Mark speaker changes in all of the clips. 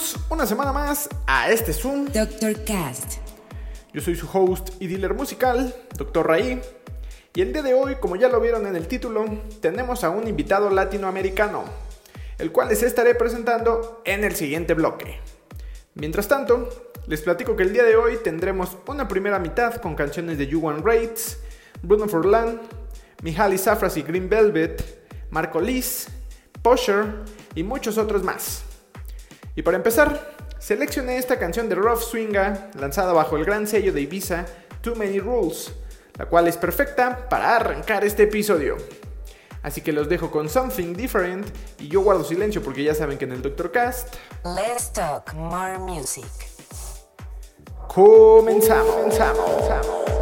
Speaker 1: Bienvenidos una semana más a este Zoom.
Speaker 2: Dr. Cast.
Speaker 1: Yo soy su host y dealer musical, Dr. Raí. Y el día de hoy, como ya lo vieron en el título, tenemos a un invitado latinoamericano, el cual les estaré presentando en el siguiente bloque. Mientras tanto, les platico que el día de hoy tendremos una primera mitad con canciones de You Rates, Bruno Forlan, Mihaly Safras y Green Velvet, Marco Liz, Posher y muchos otros más. Y para empezar, seleccioné esta canción de Rough Swinga, lanzada bajo el gran sello de Ibiza, Too Many Rules, la cual es perfecta para arrancar este episodio. Así que los dejo con Something Different y yo guardo silencio porque ya saben que en el Doctor Cast
Speaker 2: Let's talk more music.
Speaker 1: comenzamos. comenzamos, comenzamos.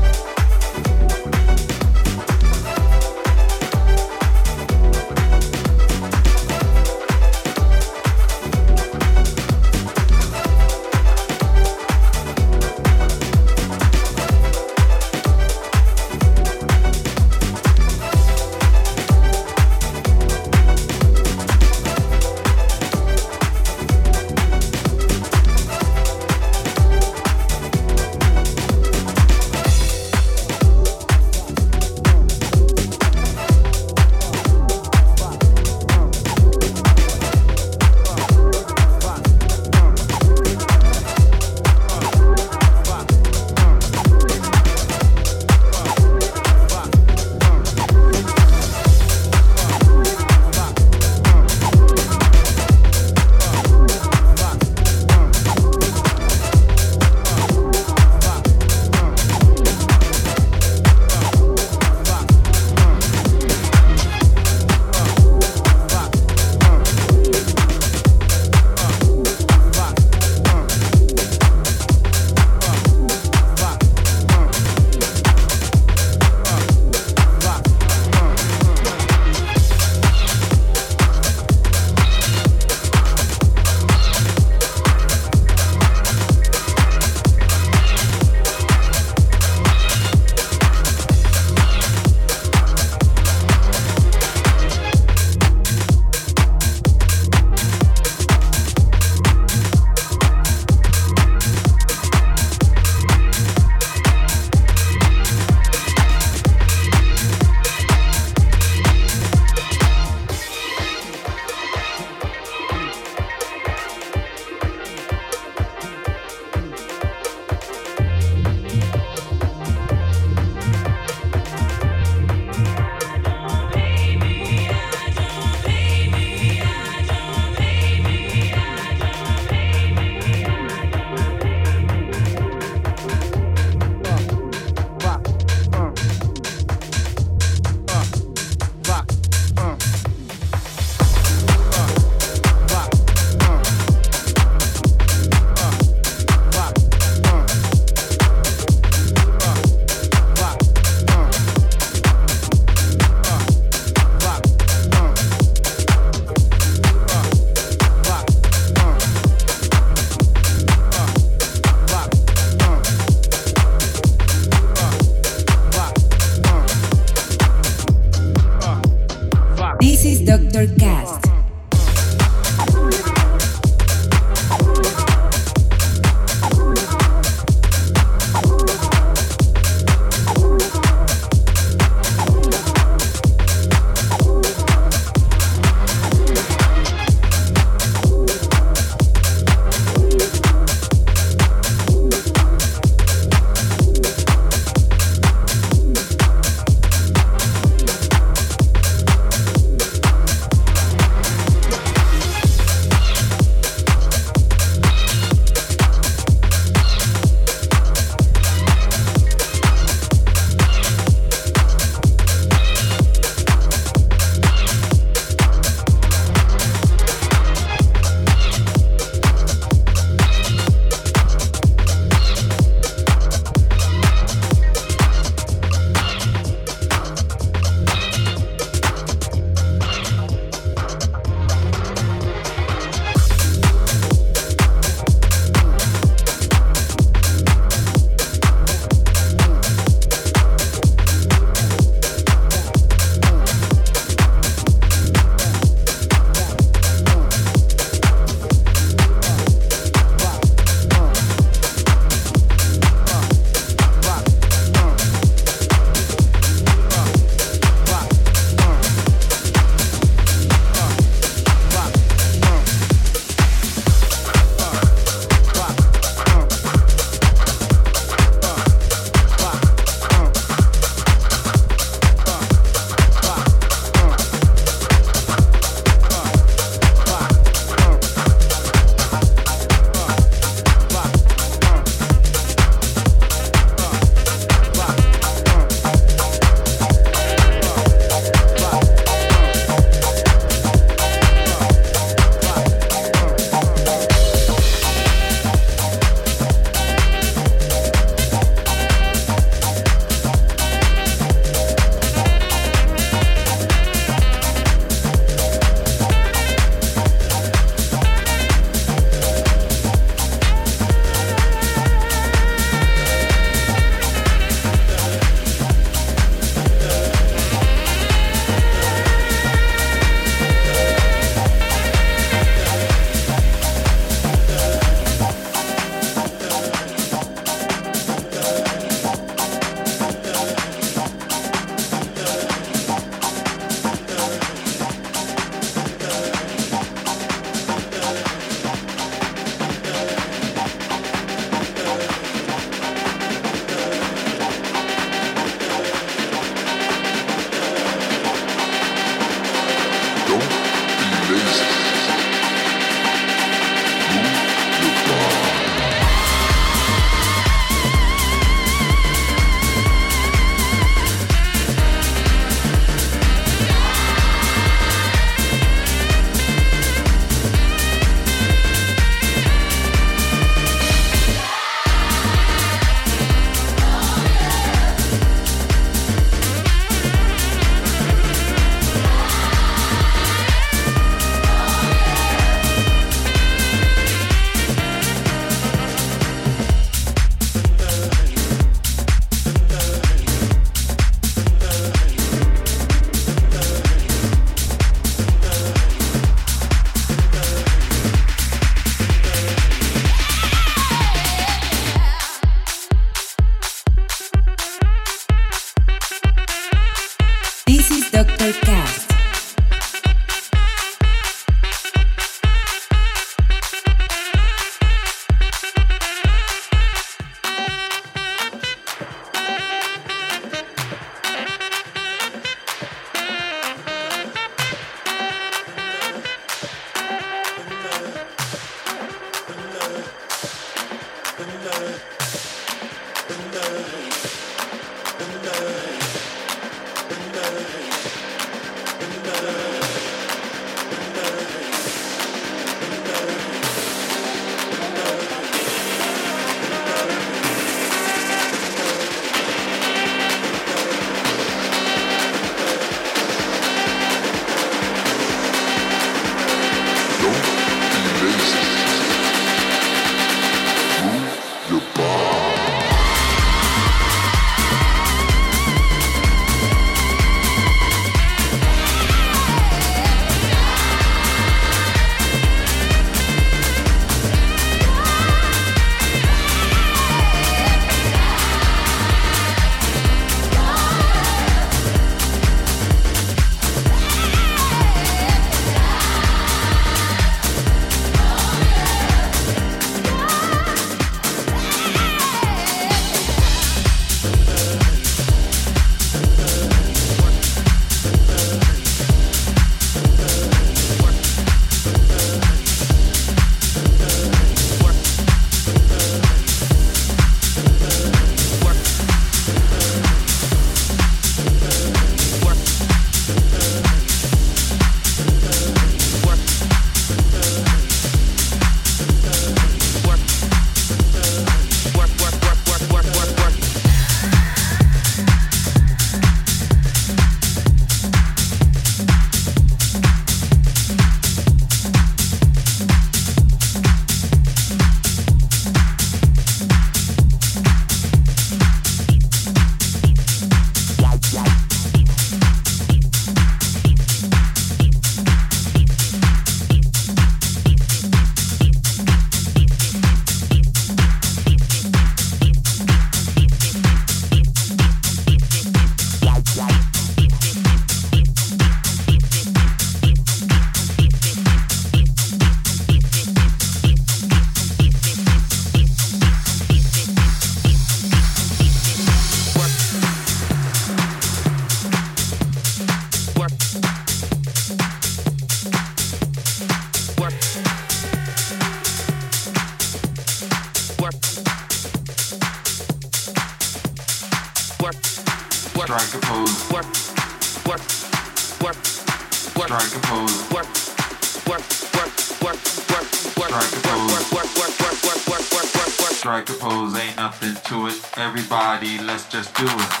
Speaker 3: Let's just do it.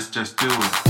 Speaker 3: Let's just do it.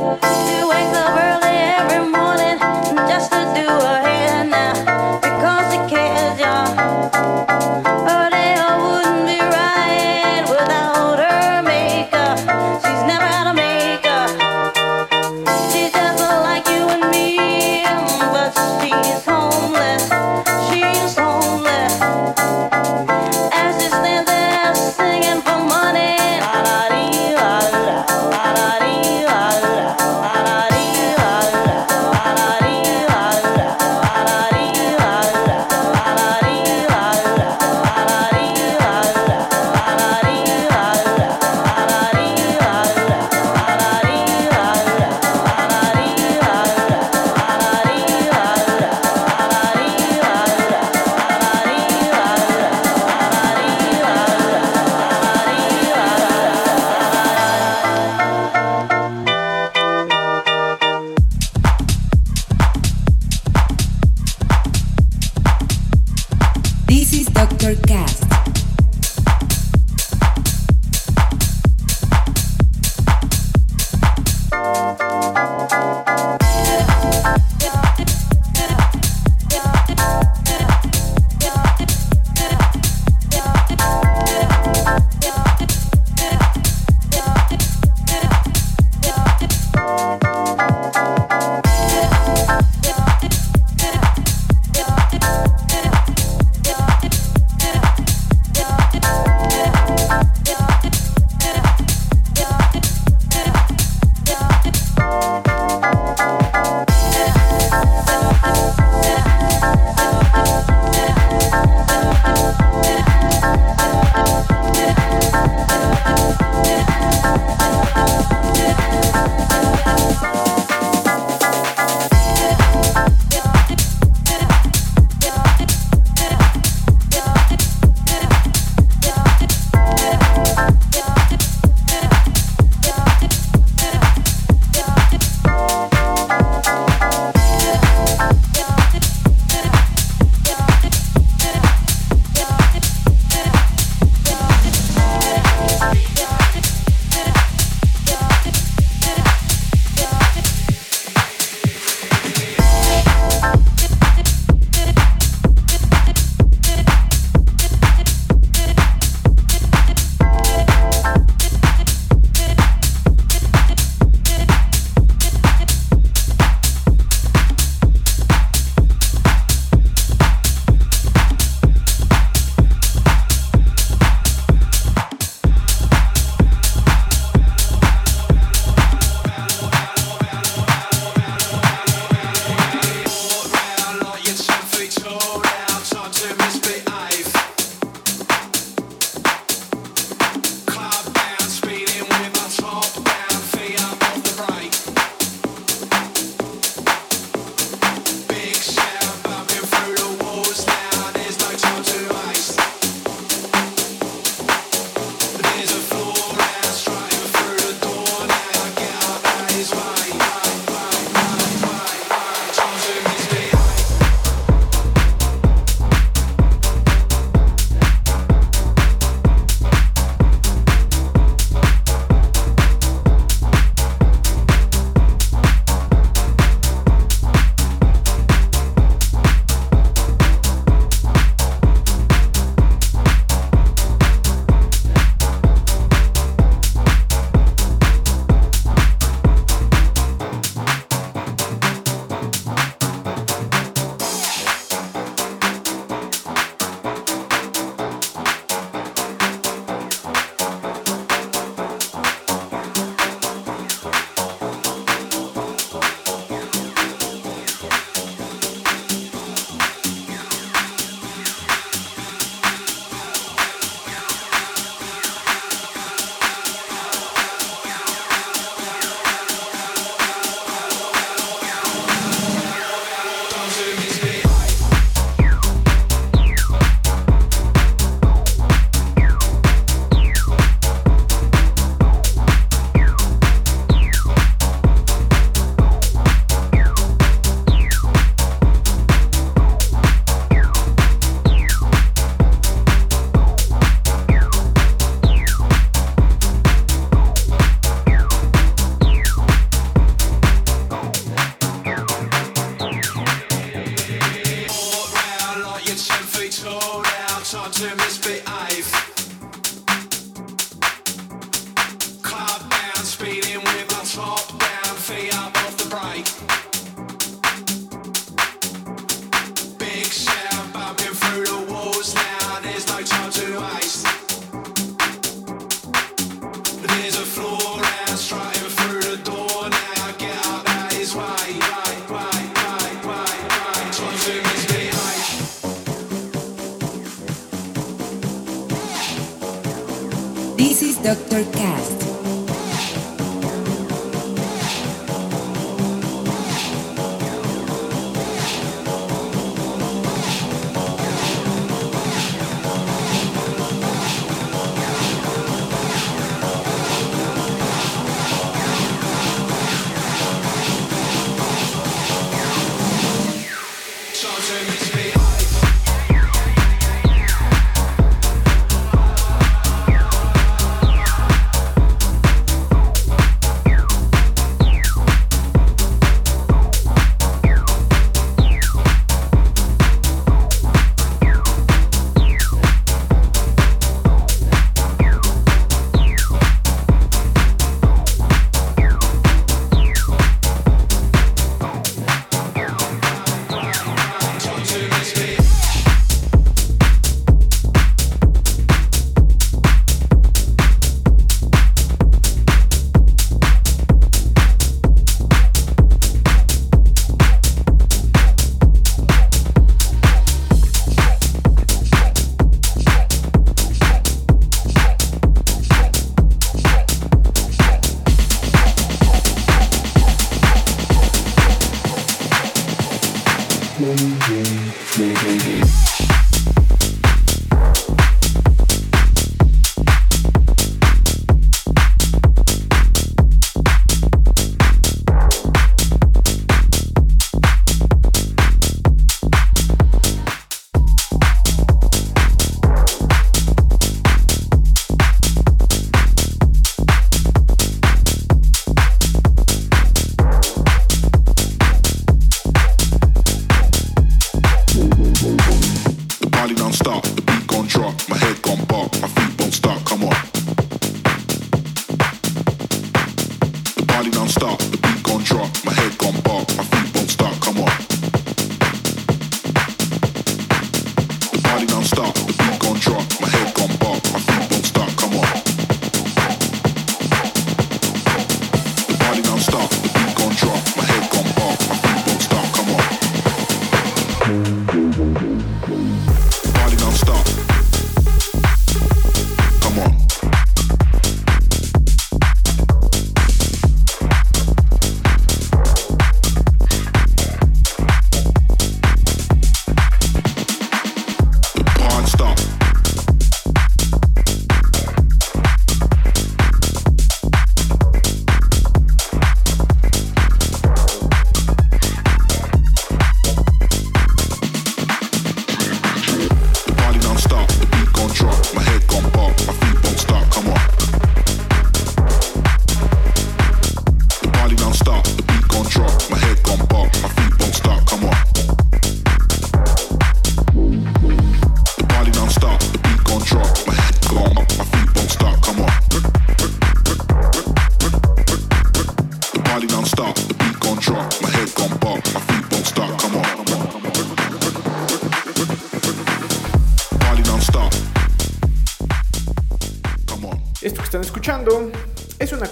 Speaker 1: Do I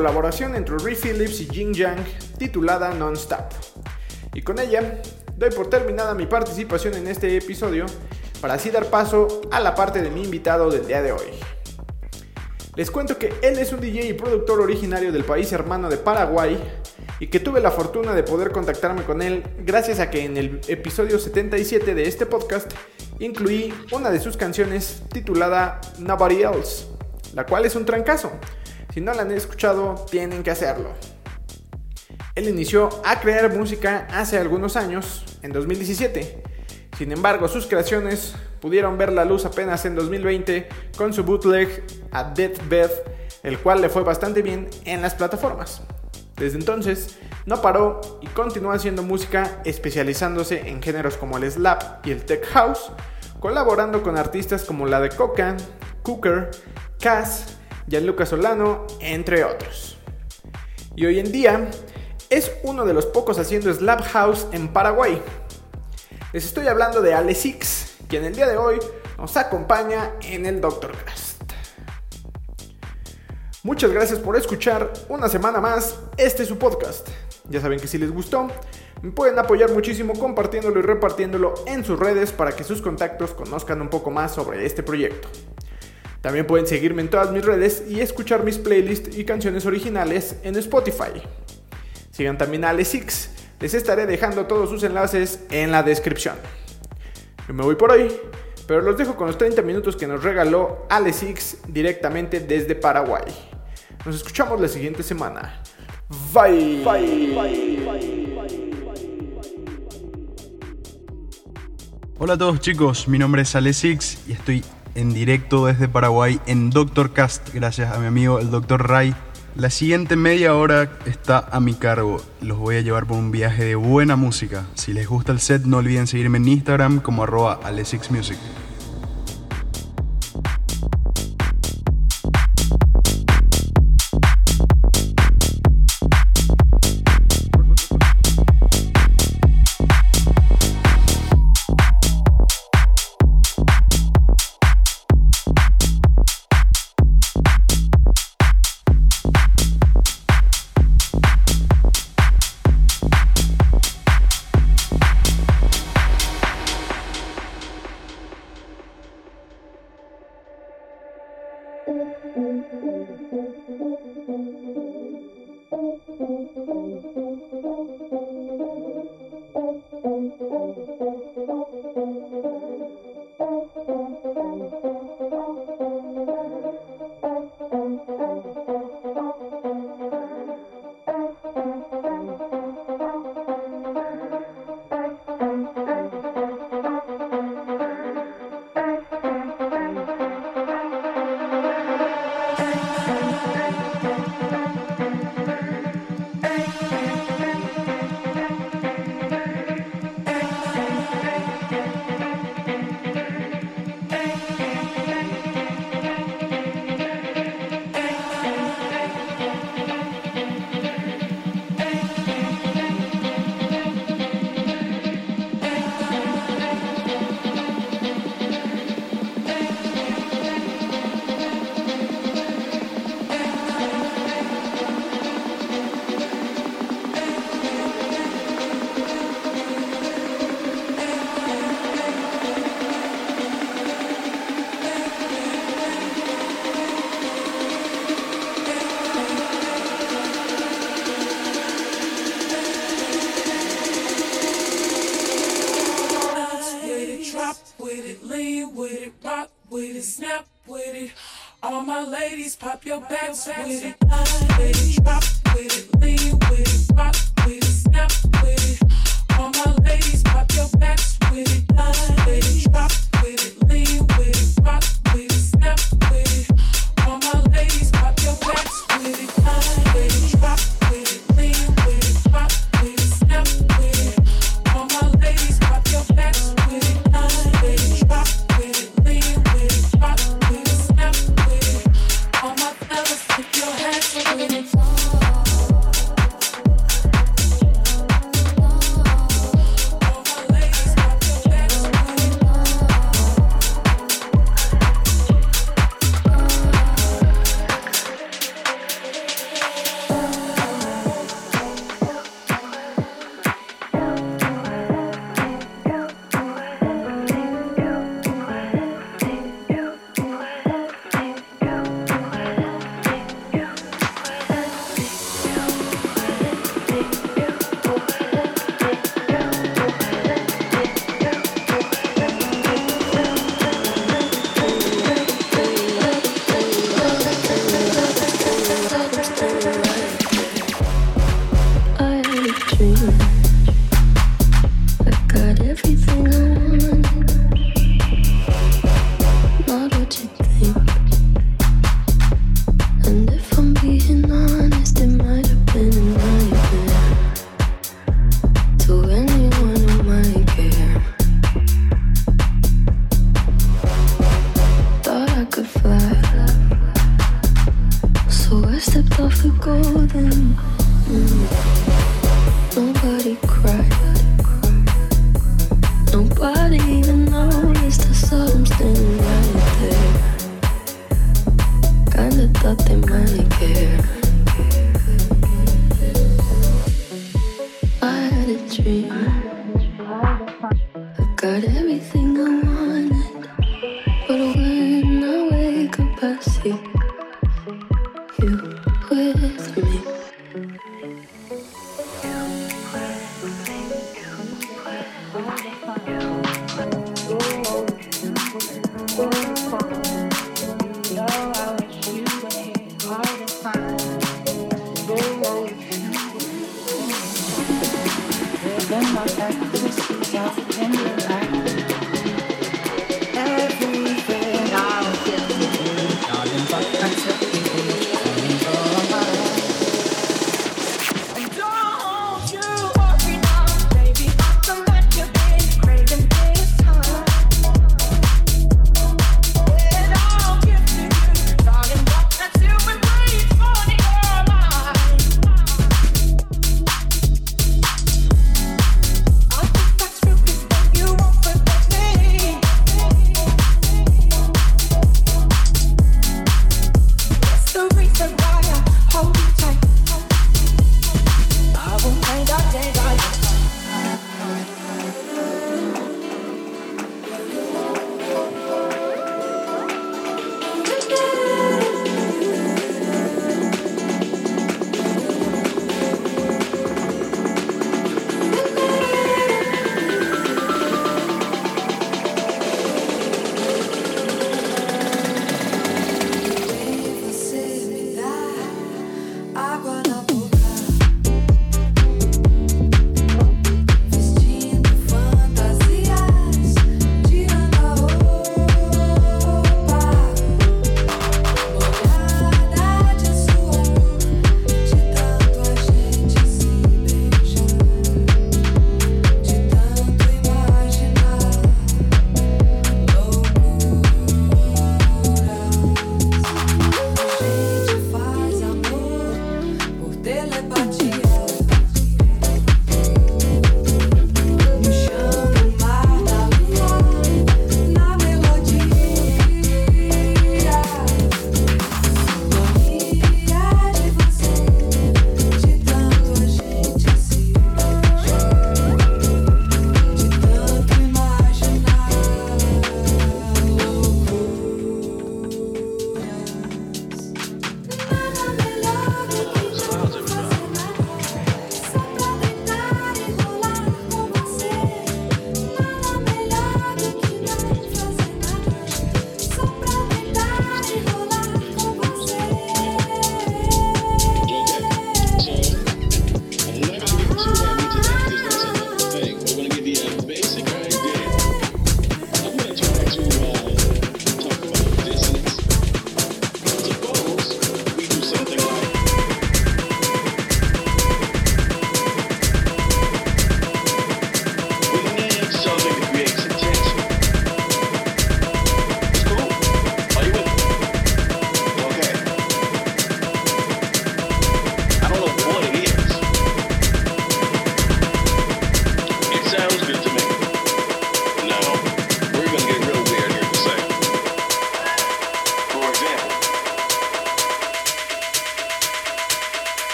Speaker 1: colaboración entre Rick Phillips y Jing Yang titulada Non-Stop. Y con ella doy por terminada mi participación en este episodio para así dar paso a la parte de mi invitado del día de hoy. Les cuento que él es un DJ y productor originario del país hermano de Paraguay y que tuve la fortuna de poder contactarme con él gracias a que en el episodio 77 de este podcast incluí una de sus canciones titulada Nobody Else, la cual es un trancazo. Si no la han escuchado, tienen que hacerlo. Él inició a crear música hace algunos años, en 2017. Sin embargo, sus creaciones pudieron ver la luz apenas en 2020 con su bootleg A Deathbed, el cual le fue bastante bien en las plataformas. Desde entonces, no paró y continuó haciendo música especializándose en géneros como el slap y el tech house, colaborando con artistas como la de Coca, Cooker, Cass, Gianluca Solano, entre otros. Y hoy en día es uno de los pocos haciendo Slap House en Paraguay. Les estoy hablando de Ale Six, quien el día de hoy nos acompaña en el Doctor Cast. Muchas gracias por escuchar una semana más este su podcast. Ya saben que si les gustó, me pueden apoyar muchísimo compartiéndolo y repartiéndolo en sus redes para que sus contactos conozcan un poco más sobre este proyecto. También pueden seguirme en todas mis redes y escuchar mis playlists y canciones originales en Spotify. Sigan también a Alexix, les estaré dejando todos sus enlaces en la descripción. Yo me voy por hoy, pero los dejo con los 30 minutos que nos regaló Alexix directamente desde Paraguay. Nos escuchamos la siguiente semana. Bye. Bye. Bye.
Speaker 4: Hola a todos chicos, mi nombre es Alexix y estoy en directo desde Paraguay en Doctor Cast, gracias a mi amigo el Doctor Ray. La siguiente media hora está a mi cargo. Los voy a llevar por un viaje de buena música. Si les gusta el set, no olviden seguirme en Instagram como arroba Music.
Speaker 5: All my ladies, pop your backs with it. Ladies, pop with it, lean with it, Pop.
Speaker 6: thought they might care.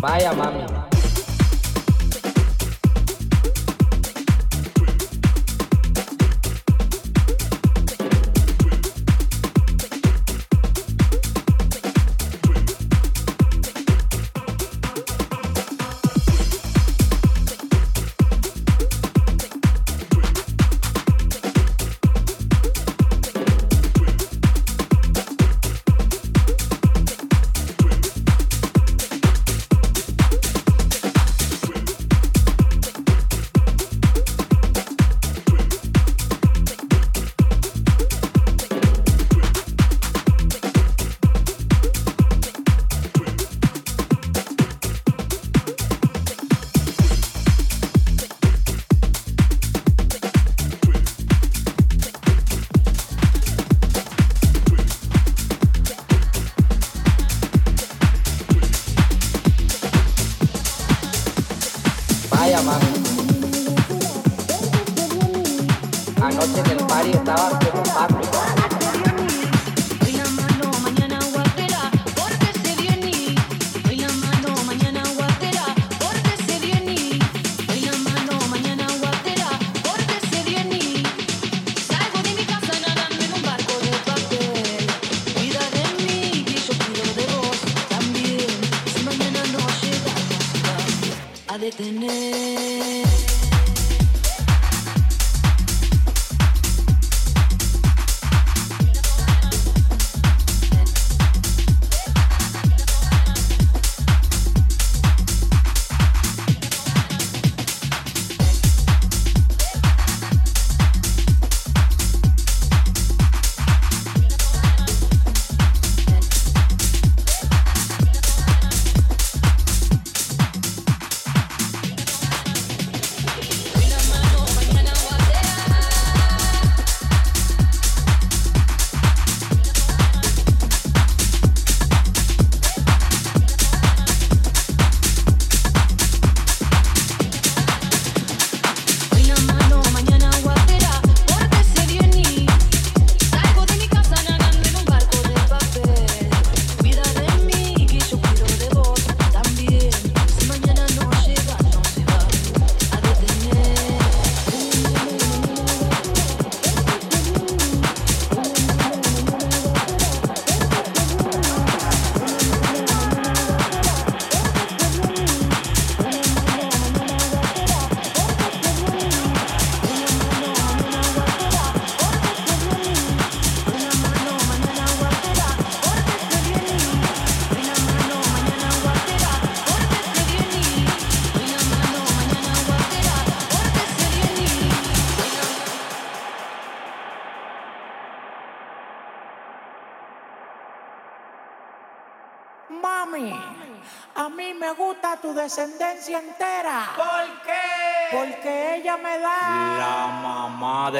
Speaker 7: Vaya mami.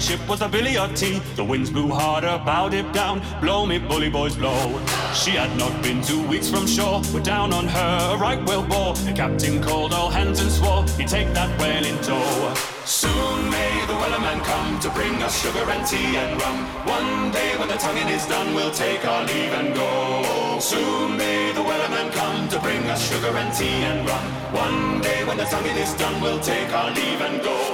Speaker 8: that
Speaker 9: ship was a Billy T. The winds blew harder, bow dip down, blow me bully boys blow. She had not been two weeks from shore, we're down on her, a right whale bore. The captain called all hands and swore he'd take that whale in tow. Soon may the wellerman come to bring us sugar and tea and rum. One day when the tonguing is done, we'll take our leave and go. Soon may the wellerman come to bring us sugar and tea and rum. One day when the tonguing is done, we'll take our leave and go.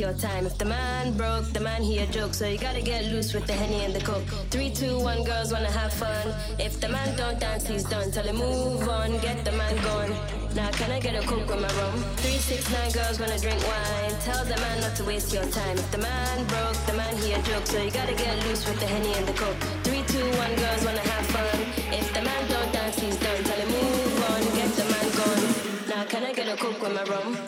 Speaker 10: Your time. If the man broke, the man he a joke, so you gotta get loose with the henny and the coke. Three, two, one, girls wanna have fun. If the man don't dance, he's done. Tell him move on, get the man gone. Now can I get a coke with my rum? Three, six, nine girls wanna drink wine. Tell the man not to waste your time. If the man broke, the man he a joke, so you gotta get loose with the henny and the coke. Three, two, one, girls wanna have fun. If the man don't dance, he's done. Tell him move on, get the man gone. Now can I get a coke with my rum?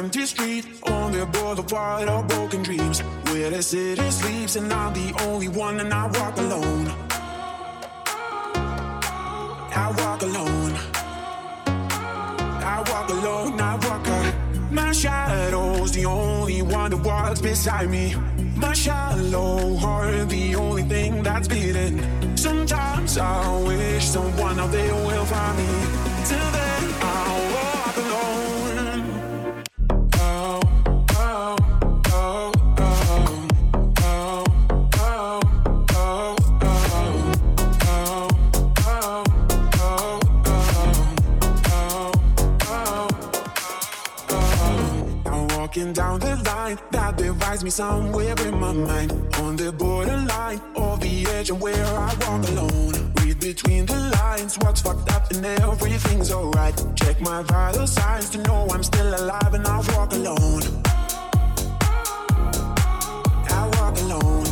Speaker 11: Empty street on the boulevard of broken dreams, where the city sleeps, and I'm the only one, and I walk alone. I walk alone. I walk alone, I walk out. My shadow's the only one that walks beside me. My shallow heart, the only thing that's beating. Sometimes I wish someone out there will find me. I walk alone. Read between the lines, what's fucked up and everything's alright. Check my vital signs to know I'm still alive and I walk alone. I walk alone.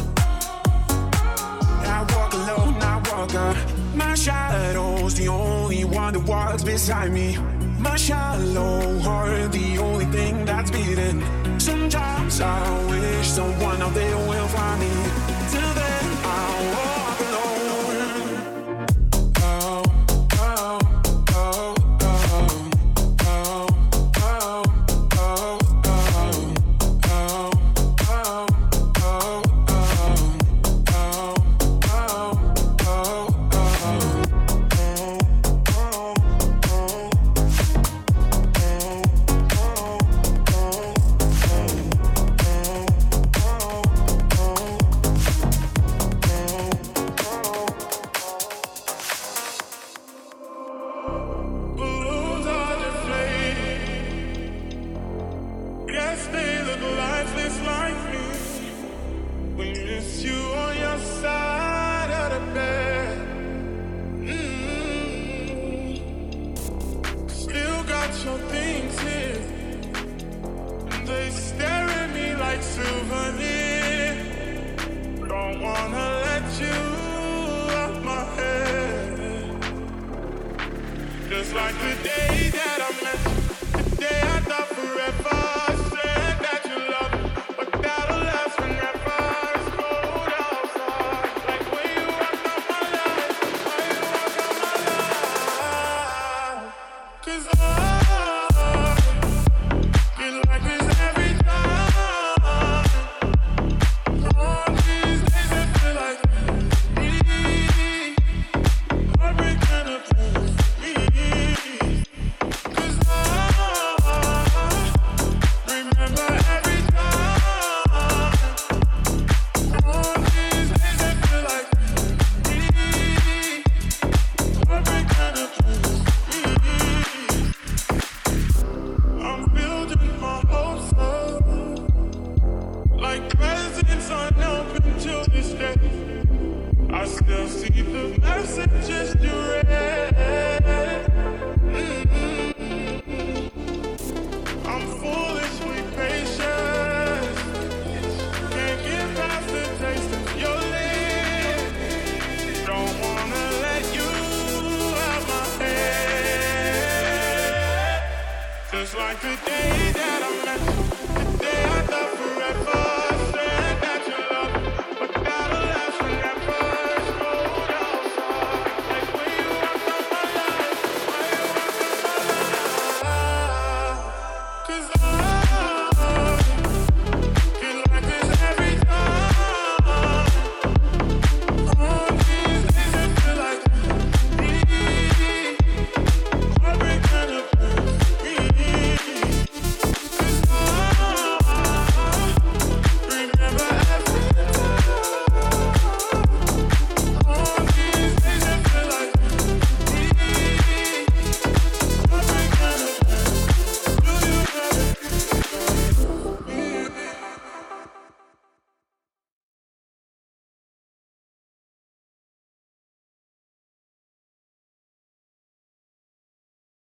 Speaker 11: I walk alone, I walk out. My shadow's the only one that walks beside me. My shallow heart, the only thing that's beating. Sometimes I wish someone out there will find me. Till then, I'll